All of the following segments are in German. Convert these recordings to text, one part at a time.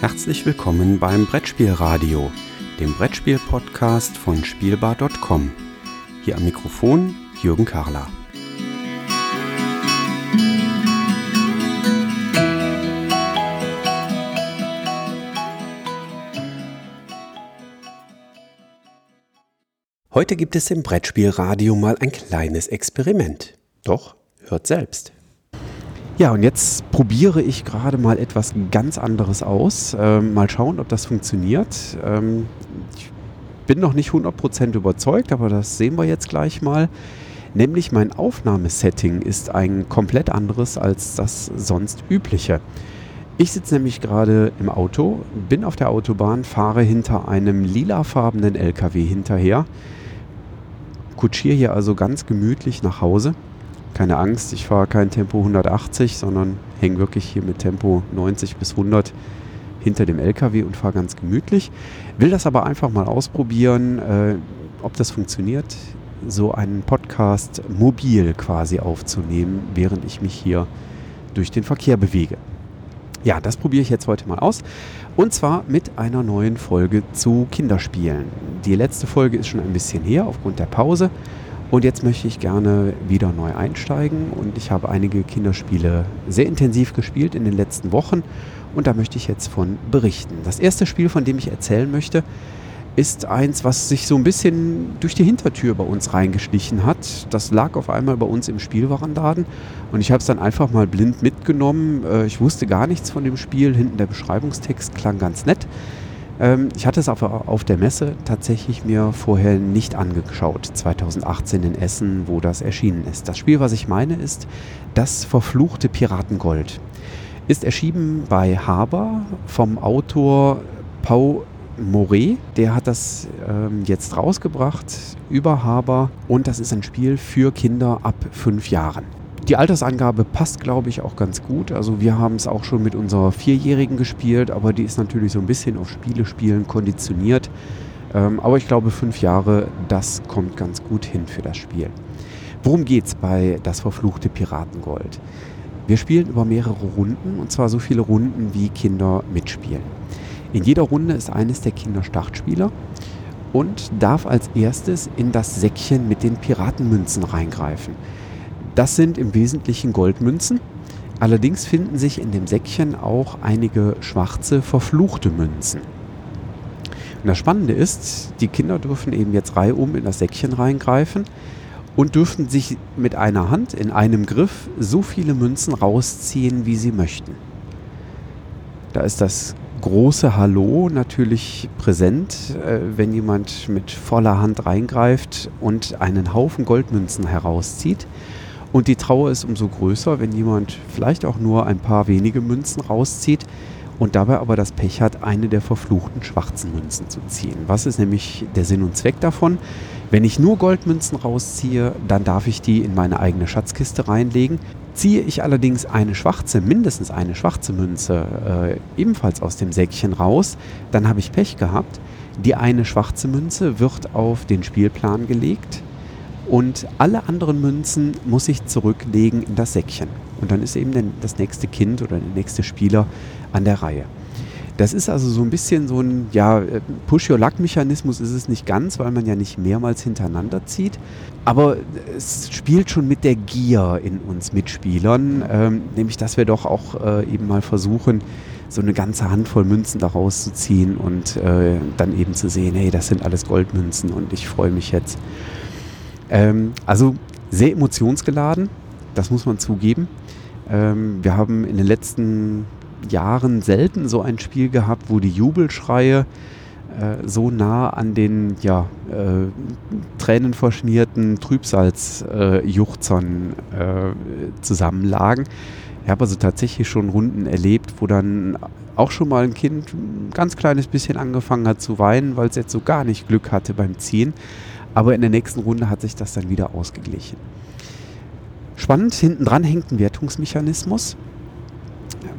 Herzlich willkommen beim Brettspielradio, dem Brettspiel-Podcast von Spielbar.com. Hier am Mikrofon Jürgen Karler. Heute gibt es im Brettspielradio mal ein kleines Experiment. Doch, hört selbst. Ja, und jetzt probiere ich gerade mal etwas ganz anderes aus. Ähm, mal schauen, ob das funktioniert. Ähm, ich bin noch nicht 100% überzeugt, aber das sehen wir jetzt gleich mal. Nämlich mein Aufnahmesetting ist ein komplett anderes als das sonst übliche. Ich sitze nämlich gerade im Auto, bin auf der Autobahn, fahre hinter einem lilafarbenen LKW hinterher, kutschiere hier also ganz gemütlich nach Hause keine Angst, ich fahre kein Tempo 180, sondern hänge wirklich hier mit Tempo 90 bis 100 hinter dem LKW und fahre ganz gemütlich. Will das aber einfach mal ausprobieren, äh, ob das funktioniert, so einen Podcast mobil quasi aufzunehmen, während ich mich hier durch den Verkehr bewege. Ja, das probiere ich jetzt heute mal aus. Und zwar mit einer neuen Folge zu Kinderspielen. Die letzte Folge ist schon ein bisschen her aufgrund der Pause. Und jetzt möchte ich gerne wieder neu einsteigen und ich habe einige Kinderspiele sehr intensiv gespielt in den letzten Wochen und da möchte ich jetzt von berichten. Das erste Spiel, von dem ich erzählen möchte, ist eins, was sich so ein bisschen durch die Hintertür bei uns reingeschlichen hat. Das lag auf einmal bei uns im Spielwarenladen und ich habe es dann einfach mal blind mitgenommen. Äh, ich wusste gar nichts von dem Spiel. Hinten der Beschreibungstext klang ganz nett. Ähm, ich hatte es aber auf der Messe tatsächlich mir vorher nicht angeschaut, 2018 in Essen, wo das erschienen ist. Das Spiel, was ich meine, ist Das verfluchte Piratengold. Ist erschienen bei Haber vom Autor Pau Moret. Der hat das ähm, jetzt rausgebracht über Haber und das ist ein Spiel für Kinder ab fünf Jahren. Die Altersangabe passt, glaube ich, auch ganz gut. Also wir haben es auch schon mit unserer Vierjährigen gespielt, aber die ist natürlich so ein bisschen auf Spiele spielen konditioniert. Ähm, aber ich glaube, fünf Jahre, das kommt ganz gut hin für das Spiel. Worum geht es bei Das verfluchte Piratengold? Wir spielen über mehrere Runden und zwar so viele Runden, wie Kinder mitspielen. In jeder Runde ist eines der Kinder Startspieler und darf als erstes in das Säckchen mit den Piratenmünzen reingreifen. Das sind im Wesentlichen Goldmünzen. Allerdings finden sich in dem Säckchen auch einige schwarze, verfluchte Münzen. Und das Spannende ist, die Kinder dürfen eben jetzt reihum in das Säckchen reingreifen und dürfen sich mit einer Hand in einem Griff so viele Münzen rausziehen, wie sie möchten. Da ist das große Hallo natürlich präsent, äh, wenn jemand mit voller Hand reingreift und einen Haufen Goldmünzen herauszieht. Und die Trauer ist umso größer, wenn jemand vielleicht auch nur ein paar wenige Münzen rauszieht und dabei aber das Pech hat, eine der verfluchten schwarzen Münzen zu ziehen. Was ist nämlich der Sinn und Zweck davon? Wenn ich nur Goldmünzen rausziehe, dann darf ich die in meine eigene Schatzkiste reinlegen. Ziehe ich allerdings eine schwarze, mindestens eine schwarze Münze äh, ebenfalls aus dem Säckchen raus, dann habe ich Pech gehabt. Die eine schwarze Münze wird auf den Spielplan gelegt und alle anderen Münzen muss ich zurücklegen in das Säckchen. Und dann ist eben das nächste Kind oder der nächste Spieler an der Reihe. Das ist also so ein bisschen so ein, ja, Push-Your-Luck-Mechanismus ist es nicht ganz, weil man ja nicht mehrmals hintereinander zieht. Aber es spielt schon mit der Gier in uns Mitspielern, ähm, nämlich dass wir doch auch äh, eben mal versuchen, so eine ganze Handvoll Münzen daraus zu ziehen und äh, dann eben zu sehen, hey, das sind alles Goldmünzen und ich freue mich jetzt. Ähm, also sehr emotionsgeladen, das muss man zugeben. Ähm, wir haben in den letzten Jahren selten so ein Spiel gehabt, wo die Jubelschreie äh, so nah an den ja, äh, tränenverschmierten Trübsalsjuchzern äh, zusammenlagen. Ich habe also tatsächlich schon Runden erlebt, wo dann auch schon mal ein Kind ein ganz kleines bisschen angefangen hat zu weinen, weil es jetzt so gar nicht Glück hatte beim Ziehen. Aber in der nächsten Runde hat sich das dann wieder ausgeglichen. Spannend, hinten dran hängt ein Wertungsmechanismus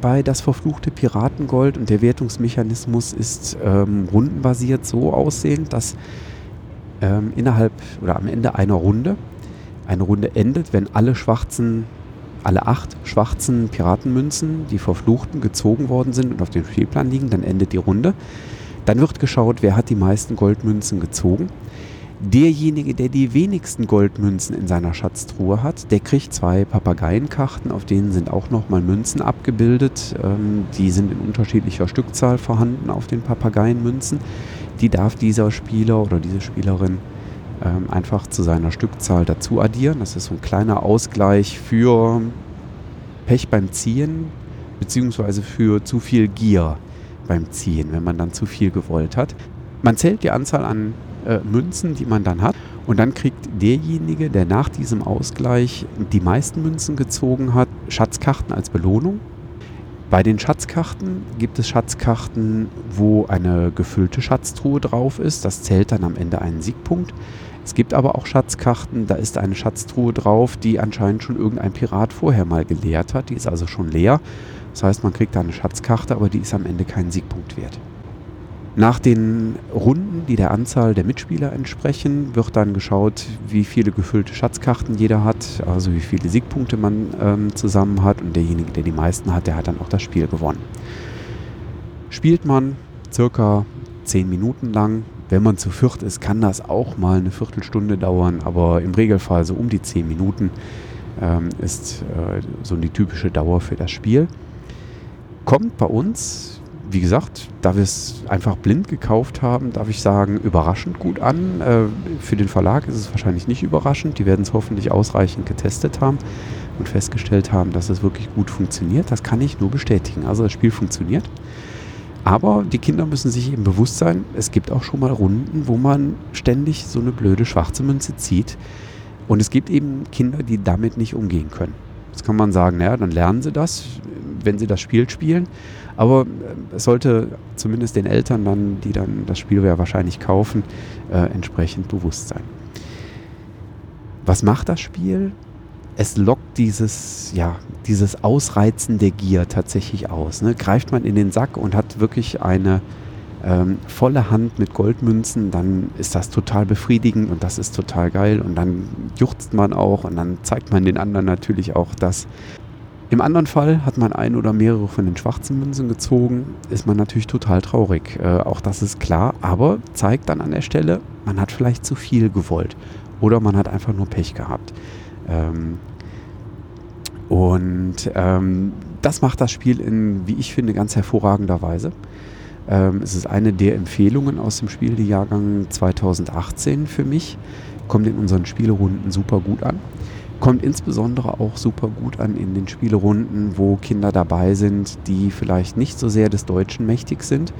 bei das verfluchte Piratengold und der Wertungsmechanismus ist ähm, rundenbasiert so aussehend, dass ähm, innerhalb oder am Ende einer Runde, eine Runde endet, wenn alle schwarzen alle acht schwarzen Piratenmünzen, die verfluchten, gezogen worden sind und auf dem Spielplan liegen. Dann endet die Runde. Dann wird geschaut, wer hat die meisten Goldmünzen gezogen. Derjenige, der die wenigsten Goldmünzen in seiner Schatztruhe hat, der kriegt zwei Papageienkarten, auf denen sind auch nochmal Münzen abgebildet. Ähm, die sind in unterschiedlicher Stückzahl vorhanden auf den Papageienmünzen. Die darf dieser Spieler oder diese Spielerin ähm, einfach zu seiner Stückzahl dazu addieren. Das ist so ein kleiner Ausgleich für Pech beim Ziehen, beziehungsweise für zu viel Gier beim Ziehen, wenn man dann zu viel gewollt hat. Man zählt die Anzahl an äh, Münzen, die man dann hat. Und dann kriegt derjenige, der nach diesem Ausgleich die meisten Münzen gezogen hat, Schatzkarten als Belohnung. Bei den Schatzkarten gibt es Schatzkarten, wo eine gefüllte Schatztruhe drauf ist. Das zählt dann am Ende einen Siegpunkt. Es gibt aber auch Schatzkarten, da ist eine Schatztruhe drauf, die anscheinend schon irgendein Pirat vorher mal geleert hat. Die ist also schon leer. Das heißt, man kriegt da eine Schatzkarte, aber die ist am Ende keinen Siegpunkt wert. Nach den Runden, die der Anzahl der Mitspieler entsprechen, wird dann geschaut, wie viele gefüllte Schatzkarten jeder hat, also wie viele Siegpunkte man ähm, zusammen hat. Und derjenige, der die meisten hat, der hat dann auch das Spiel gewonnen. Spielt man circa 10 Minuten lang. Wenn man zu viert ist, kann das auch mal eine Viertelstunde dauern, aber im Regelfall so um die 10 Minuten ähm, ist äh, so die typische Dauer für das Spiel. Kommt bei uns wie gesagt, da wir es einfach blind gekauft haben, darf ich sagen, überraschend gut an. Äh, für den Verlag ist es wahrscheinlich nicht überraschend. Die werden es hoffentlich ausreichend getestet haben und festgestellt haben, dass es wirklich gut funktioniert. Das kann ich nur bestätigen. Also das Spiel funktioniert. Aber die Kinder müssen sich eben bewusst sein, es gibt auch schon mal Runden, wo man ständig so eine blöde schwarze Münze zieht. Und es gibt eben Kinder, die damit nicht umgehen können. Jetzt kann man sagen, naja, dann lernen sie das, wenn sie das Spiel spielen. Aber äh, es sollte zumindest den Eltern dann, die dann das Spiel ja wahrscheinlich kaufen, äh, entsprechend bewusst sein. Was macht das Spiel? Es lockt dieses, ja, dieses Ausreizen der Gier tatsächlich aus. Ne? Greift man in den Sack und hat wirklich eine ähm, volle Hand mit Goldmünzen, dann ist das total befriedigend und das ist total geil und dann juchzt man auch und dann zeigt man den anderen natürlich auch das, im anderen Fall hat man ein oder mehrere von den schwarzen Münzen gezogen, ist man natürlich total traurig. Äh, auch das ist klar, aber zeigt dann an der Stelle, man hat vielleicht zu viel gewollt oder man hat einfach nur Pech gehabt. Ähm, und ähm, das macht das Spiel in, wie ich finde, ganz hervorragender Weise. Ähm, es ist eine der Empfehlungen aus dem Spiel, die Jahrgang 2018 für mich. Kommt in unseren Spielerunden super gut an. Kommt insbesondere auch super gut an in den Spielerunden, wo Kinder dabei sind, die vielleicht nicht so sehr des Deutschen mächtig sind,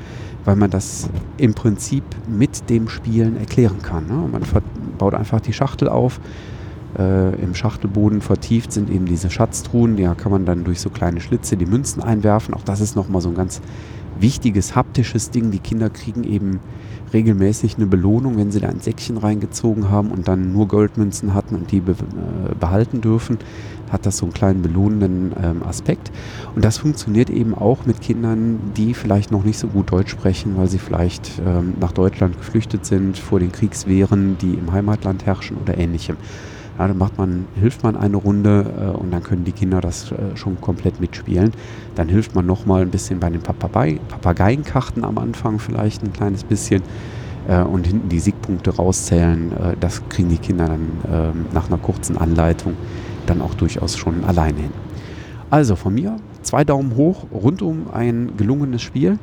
weil man das im Prinzip mit dem Spielen erklären kann. Ne? Man baut einfach die Schachtel auf. Äh, Im Schachtelboden vertieft sind eben diese Schatztruhen. Da kann man dann durch so kleine Schlitze die Münzen einwerfen. Auch das ist nochmal so ein ganz wichtiges haptisches Ding. Die Kinder kriegen eben regelmäßig eine Belohnung, wenn sie da ein Säckchen reingezogen haben und dann nur Goldmünzen hatten und die be äh, behalten dürfen, hat das so einen kleinen belohnenden ähm, Aspekt. Und das funktioniert eben auch mit Kindern, die vielleicht noch nicht so gut Deutsch sprechen, weil sie vielleicht ähm, nach Deutschland geflüchtet sind vor den Kriegswehren, die im Heimatland herrschen oder ähnlichem. Ja, dann macht man, hilft man eine Runde äh, und dann können die Kinder das äh, schon komplett mitspielen. Dann hilft man nochmal ein bisschen bei den Papagei Papageienkarten am Anfang vielleicht ein kleines bisschen äh, und hinten die Siegpunkte rauszählen. Äh, das kriegen die Kinder dann ähm, nach einer kurzen Anleitung dann auch durchaus schon alleine hin. Also von mir zwei Daumen hoch, rund um ein gelungenes Spiel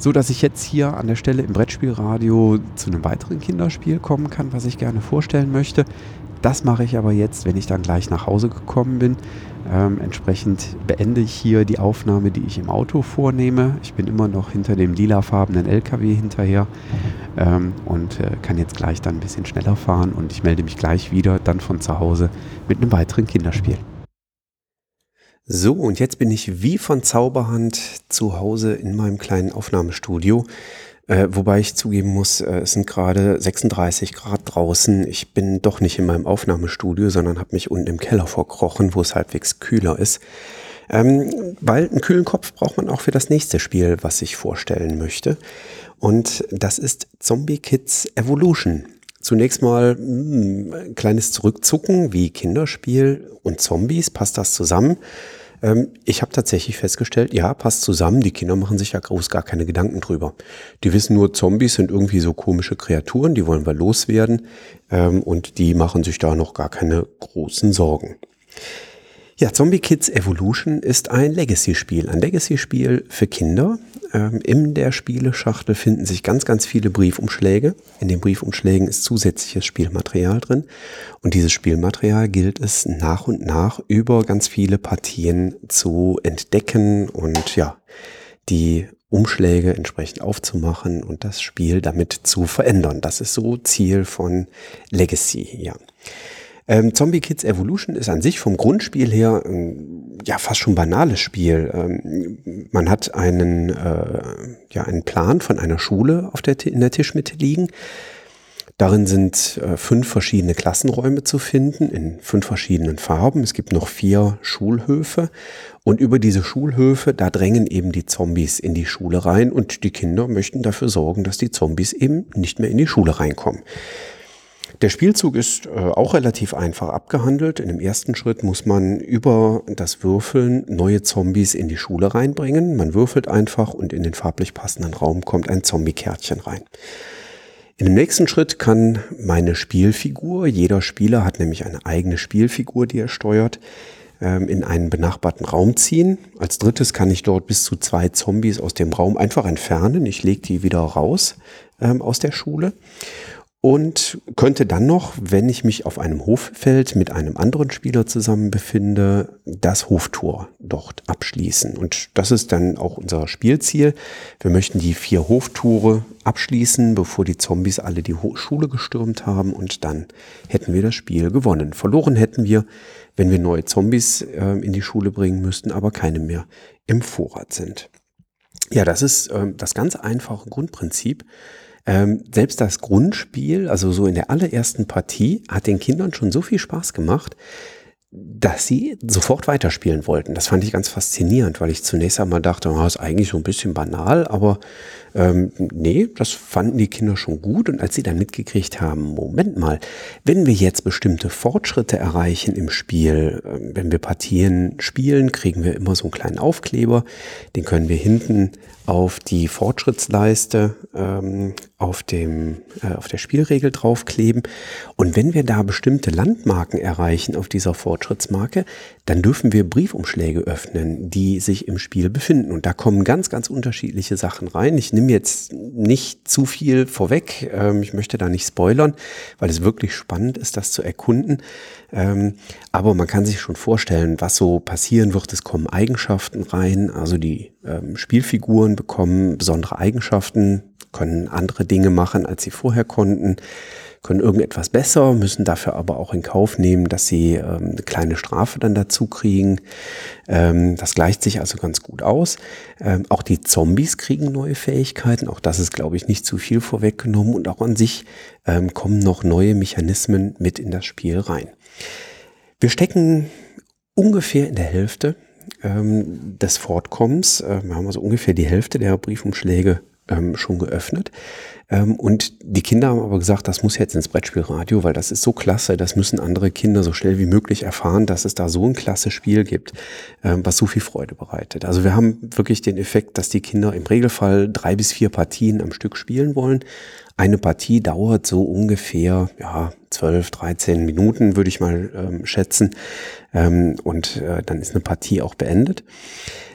so dass ich jetzt hier an der Stelle im Brettspielradio zu einem weiteren Kinderspiel kommen kann, was ich gerne vorstellen möchte. Das mache ich aber jetzt, wenn ich dann gleich nach Hause gekommen bin. Ähm, entsprechend beende ich hier die Aufnahme, die ich im Auto vornehme. Ich bin immer noch hinter dem lilafarbenen LKW hinterher ähm, und äh, kann jetzt gleich dann ein bisschen schneller fahren und ich melde mich gleich wieder dann von zu Hause mit einem weiteren Kinderspiel. So, und jetzt bin ich wie von Zauberhand zu Hause in meinem kleinen Aufnahmestudio. Äh, wobei ich zugeben muss, äh, es sind gerade 36 Grad draußen. Ich bin doch nicht in meinem Aufnahmestudio, sondern habe mich unten im Keller vorkrochen, wo es halbwegs kühler ist. Ähm, weil einen kühlen Kopf braucht man auch für das nächste Spiel, was ich vorstellen möchte. Und das ist Zombie Kids Evolution. Zunächst mal mh, ein kleines Zurückzucken wie Kinderspiel und Zombies. Passt das zusammen? Ähm, ich habe tatsächlich festgestellt, ja, passt zusammen. Die Kinder machen sich ja groß gar keine Gedanken drüber. Die wissen nur, Zombies sind irgendwie so komische Kreaturen, die wollen wir loswerden. Ähm, und die machen sich da noch gar keine großen Sorgen. Ja, Zombie Kids Evolution ist ein Legacy-Spiel. Ein Legacy-Spiel für Kinder. Ähm, in der Spieleschachtel finden sich ganz, ganz viele Briefumschläge. In den Briefumschlägen ist zusätzliches Spielmaterial drin. Und dieses Spielmaterial gilt es nach und nach über ganz viele Partien zu entdecken und ja, die Umschläge entsprechend aufzumachen und das Spiel damit zu verändern. Das ist so Ziel von Legacy, ja. Ähm, Zombie Kids Evolution ist an sich vom Grundspiel her ähm, ja fast schon banales Spiel. Ähm, man hat einen, äh, ja, einen Plan von einer Schule auf der, in der Tischmitte liegen. Darin sind äh, fünf verschiedene Klassenräume zu finden in fünf verschiedenen Farben. Es gibt noch vier Schulhöfe und über diese Schulhöfe, da drängen eben die Zombies in die Schule rein und die Kinder möchten dafür sorgen, dass die Zombies eben nicht mehr in die Schule reinkommen. Der Spielzug ist äh, auch relativ einfach abgehandelt. In dem ersten Schritt muss man über das Würfeln neue Zombies in die Schule reinbringen. Man würfelt einfach und in den farblich passenden Raum kommt ein Zombie-Kärtchen rein. In dem nächsten Schritt kann meine Spielfigur, jeder Spieler hat nämlich eine eigene Spielfigur, die er steuert, ähm, in einen benachbarten Raum ziehen. Als drittes kann ich dort bis zu zwei Zombies aus dem Raum einfach entfernen. Ich lege die wieder raus ähm, aus der Schule und könnte dann noch, wenn ich mich auf einem Hoffeld mit einem anderen Spieler zusammen befinde, das Hoftor dort abschließen. Und das ist dann auch unser Spielziel. Wir möchten die vier Hoftore abschließen, bevor die Zombies alle die Schule gestürmt haben und dann hätten wir das Spiel gewonnen. Verloren hätten wir, wenn wir neue Zombies äh, in die Schule bringen müssten, aber keine mehr im Vorrat sind. Ja, das ist äh, das ganz einfache Grundprinzip. Ähm, selbst das Grundspiel, also so in der allerersten Partie, hat den Kindern schon so viel Spaß gemacht, dass sie sofort weiterspielen wollten. Das fand ich ganz faszinierend, weil ich zunächst einmal dachte, oh, ist eigentlich so ein bisschen banal, aber ähm, nee, das fanden die Kinder schon gut. Und als sie dann mitgekriegt haben, Moment mal, wenn wir jetzt bestimmte Fortschritte erreichen im Spiel, äh, wenn wir Partien spielen, kriegen wir immer so einen kleinen Aufkleber, den können wir hinten auf die Fortschrittsleiste ähm, auf, dem, äh, auf der Spielregel draufkleben. Und wenn wir da bestimmte Landmarken erreichen auf dieser Fortschrittsmarke, dann dürfen wir Briefumschläge öffnen, die sich im Spiel befinden. Und da kommen ganz, ganz unterschiedliche Sachen rein. Ich nehme jetzt nicht zu viel vorweg. Ähm, ich möchte da nicht spoilern, weil es wirklich spannend ist, das zu erkunden. Ähm, aber man kann sich schon vorstellen, was so passieren wird. Es kommen Eigenschaften rein, also die ähm, Spielfiguren bekommen besondere Eigenschaften, können andere Dinge machen, als sie vorher konnten, können irgendetwas besser, müssen dafür aber auch in Kauf nehmen, dass sie ähm, eine kleine Strafe dann dazu kriegen. Ähm, das gleicht sich also ganz gut aus. Ähm, auch die Zombies kriegen neue Fähigkeiten. Auch das ist, glaube ich, nicht zu viel vorweggenommen. Und auch an sich ähm, kommen noch neue Mechanismen mit in das Spiel rein. Wir stecken ungefähr in der Hälfte ähm, des Fortkommens. Äh, wir haben also ungefähr die Hälfte der Briefumschläge ähm, schon geöffnet. Ähm, und die Kinder haben aber gesagt, das muss jetzt ins Brettspielradio, weil das ist so klasse, das müssen andere Kinder so schnell wie möglich erfahren, dass es da so ein klasse Spiel gibt, ähm, was so viel Freude bereitet. Also wir haben wirklich den Effekt, dass die Kinder im Regelfall drei bis vier Partien am Stück spielen wollen. Eine Partie dauert so ungefähr ja, 12, 13 Minuten, würde ich mal ähm, schätzen. Ähm, und äh, dann ist eine Partie auch beendet.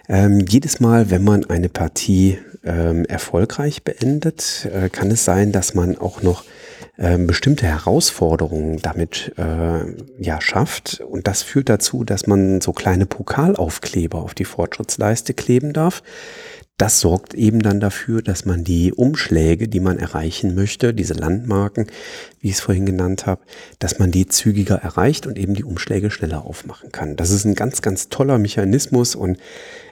Ähm, jedes Mal, wenn man eine Partie ähm, erfolgreich beendet, äh, kann es sein, dass man auch noch ähm, bestimmte Herausforderungen damit äh, ja schafft. Und das führt dazu, dass man so kleine Pokalaufkleber auf die Fortschrittsleiste kleben darf. Das sorgt eben dann dafür, dass man die Umschläge, die man erreichen möchte, diese Landmarken, wie ich es vorhin genannt habe, dass man die zügiger erreicht und eben die Umschläge schneller aufmachen kann. Das ist ein ganz, ganz toller Mechanismus und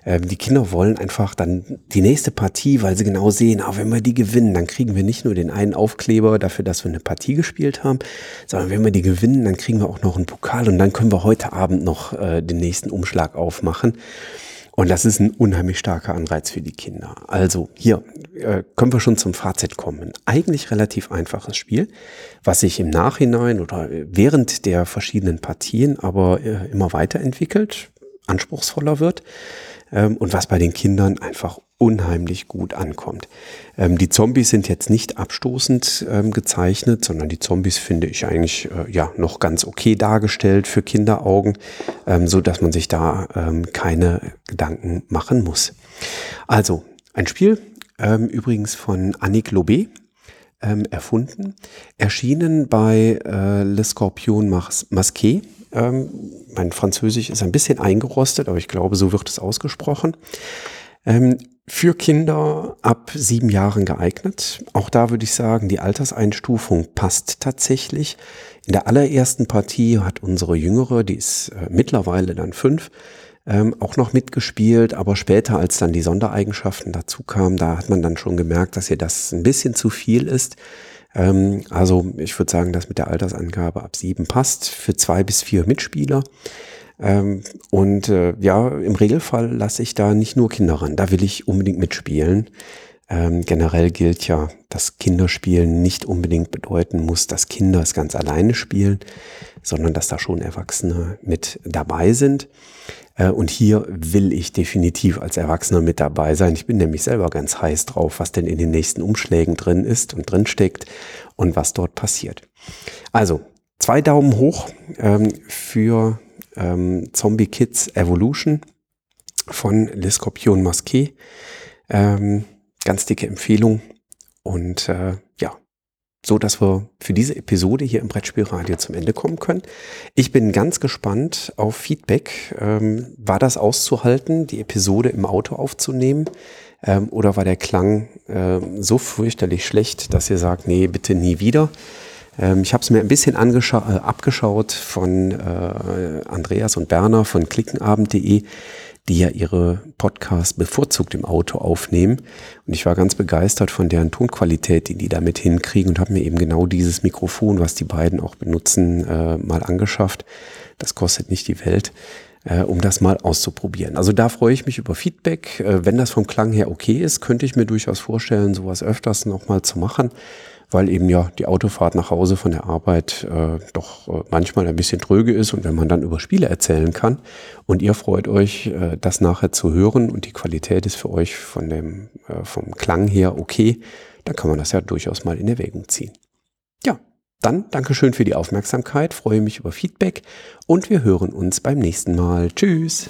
äh, die Kinder wollen einfach dann die nächste Partie, weil sie genau sehen, ah, wenn wir die gewinnen, dann kriegen wir nicht nur den einen Aufkleber dafür, dass wir eine Partie gespielt haben, sondern wenn wir die gewinnen, dann kriegen wir auch noch einen Pokal und dann können wir heute Abend noch äh, den nächsten Umschlag aufmachen. Und das ist ein unheimlich starker Anreiz für die Kinder. Also hier äh, können wir schon zum Fazit kommen. Eigentlich relativ einfaches Spiel, was sich im Nachhinein oder während der verschiedenen Partien aber äh, immer weiterentwickelt, anspruchsvoller wird ähm, und was bei den Kindern einfach unheimlich gut ankommt. Ähm, die Zombies sind jetzt nicht abstoßend ähm, gezeichnet, sondern die Zombies finde ich eigentlich äh, ja noch ganz okay dargestellt für Kinderaugen, ähm, so dass man sich da ähm, keine Gedanken machen muss. Also ein Spiel ähm, übrigens von Annick Lobé ähm, erfunden, erschienen bei äh, Le Scorpion Masqué ähm, mein Französisch ist ein bisschen eingerostet, aber ich glaube, so wird es ausgesprochen. Ähm, für Kinder ab sieben Jahren geeignet. Auch da würde ich sagen, die Alterseinstufung passt tatsächlich. In der allerersten Partie hat unsere Jüngere, die ist äh, mittlerweile dann fünf, ähm, auch noch mitgespielt, aber später, als dann die Sondereigenschaften dazu kamen, da hat man dann schon gemerkt, dass ihr das ein bisschen zu viel ist. Ähm, also ich würde sagen, dass mit der Altersangabe ab sieben passt für zwei bis vier Mitspieler. Ähm, und äh, ja, im Regelfall lasse ich da nicht nur Kinder ran, da will ich unbedingt mitspielen. Ähm, generell gilt ja, dass Kinderspielen nicht unbedingt bedeuten muss, dass Kinder es ganz alleine spielen, sondern dass da schon Erwachsene mit dabei sind. Äh, und hier will ich definitiv als Erwachsener mit dabei sein. Ich bin nämlich selber ganz heiß drauf, was denn in den nächsten Umschlägen drin ist und drin steckt und was dort passiert. Also, zwei Daumen hoch ähm, für ähm, Zombie Kids Evolution von Le Scorpion Masqué. Ähm, ganz dicke Empfehlung. Und äh, ja, so dass wir für diese Episode hier im Brettspielradio zum Ende kommen können. Ich bin ganz gespannt auf Feedback. Ähm, war das auszuhalten, die Episode im Auto aufzunehmen? Ähm, oder war der Klang äh, so fürchterlich schlecht, dass ihr sagt, nee, bitte nie wieder? Ähm, ich habe es mir ein bisschen äh, abgeschaut von äh, Andreas und Berner von klickenabend.de, die ja ihre Podcasts bevorzugt im Auto aufnehmen. Und ich war ganz begeistert von deren Tonqualität, die die damit hinkriegen und habe mir eben genau dieses Mikrofon, was die beiden auch benutzen, äh, mal angeschafft. Das kostet nicht die Welt äh, um das mal auszuprobieren. Also da freue ich mich über Feedback. Äh, wenn das vom Klang her okay ist, könnte ich mir durchaus vorstellen, sowas öfters nochmal zu machen weil eben ja die Autofahrt nach Hause von der Arbeit äh, doch äh, manchmal ein bisschen tröge ist und wenn man dann über Spiele erzählen kann und ihr freut euch, äh, das nachher zu hören und die Qualität ist für euch von dem, äh, vom Klang her okay, dann kann man das ja durchaus mal in Erwägung ziehen. Ja, dann Dankeschön für die Aufmerksamkeit, freue mich über Feedback und wir hören uns beim nächsten Mal. Tschüss!